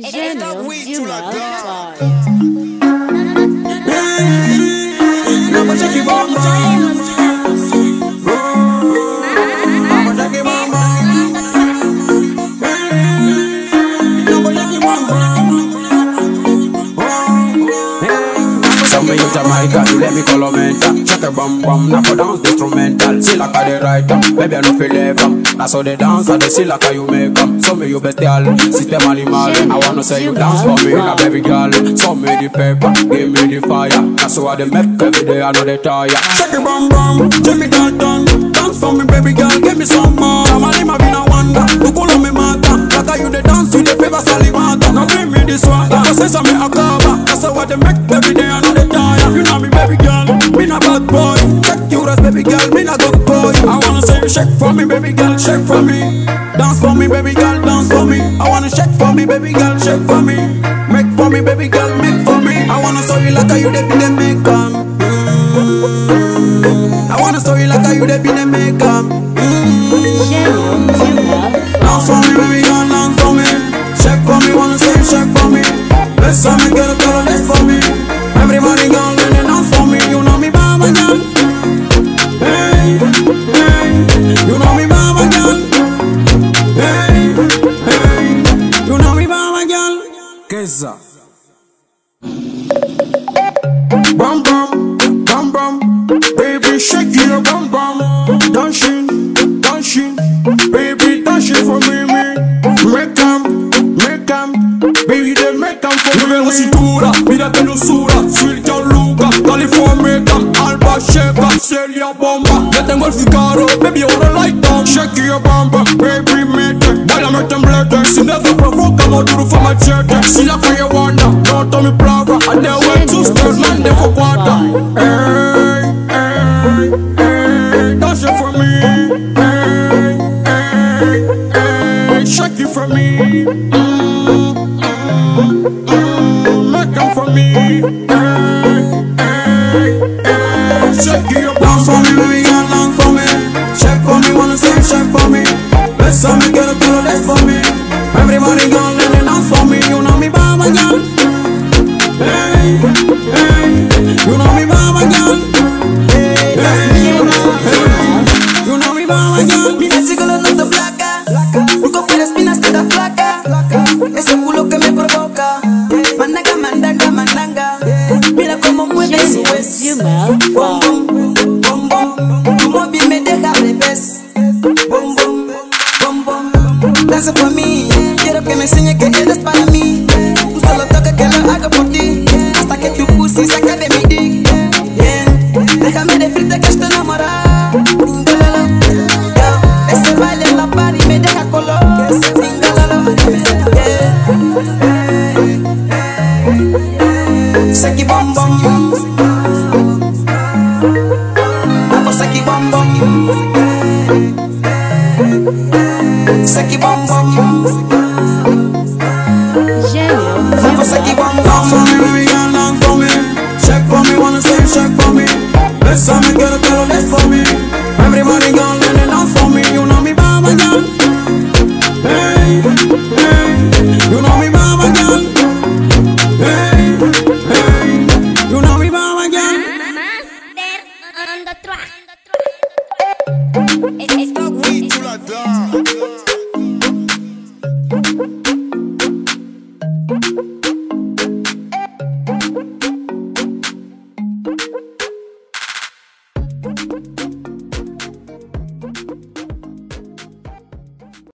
Gêmeos de uma voz. Não vou te que me use Jamaica, let me call mental Check a bum bum, now for dance the instrumental See like I the right um, baby I no feel leave um. That's how they dance, and they see like how you make them Some me you bestial, system animal I wanna say you dance for me, a baby girl Some me the paper, give me the fire. That's how they make every day. I know they tire. Shake it bum bum, Jimmy Dalton Dance for me baby girl, give me some more. I'm a lima been a wonder, you call me mata Like how you the dance, you the favor salimata Now bring me this swagger, cause say me a cover That's how they make every day I know they tire You know me baby girl, me a bad boy. Check you as baby girl, me a good boy. I wanna say you shake for me baby girl, shake for me. Dance for me baby girl, dance for me. I wanna shake for me baby girl, shake for me. Make for me baby girl, make for me. I wanna show you like how you the be the make 'em. Mm. I wanna show you like how you the be the make de Malfoy. Mm. Dance for me, baby girl, dance for me. Shake for me, wanna say shake for me. Let's me cintura, mira que dulzura, sweet Luca, California, Alba Sheka, Celia Bomba. Ya tengo el figaro, baby ahora like them. Shake your bum bum, baby mete, baila me temblete. Si never provoca, mo duro for machete. Si la que you wonder, no to me brava, and then went to start man they for quarter. Hey, hey, hey, dance it for me. Hey, hey, hey, shake it for me. Mm, mm, mm, 'em for me. Hey, hey, hey, shake your dance for me, hues de Bom, Malfoy. bom, bom, bom Tu móvil me deja revés Bom, bom, bom, bom Danza por mí Quiero que me enseñe que eres para mí Un solo toque que lo hago por ti Hasta que tu pussy saca de mi dick Bien, déjame decirte que estoy enamorada. Ese baile en la party me deja color yeah. Seki bom bom Seki bom bom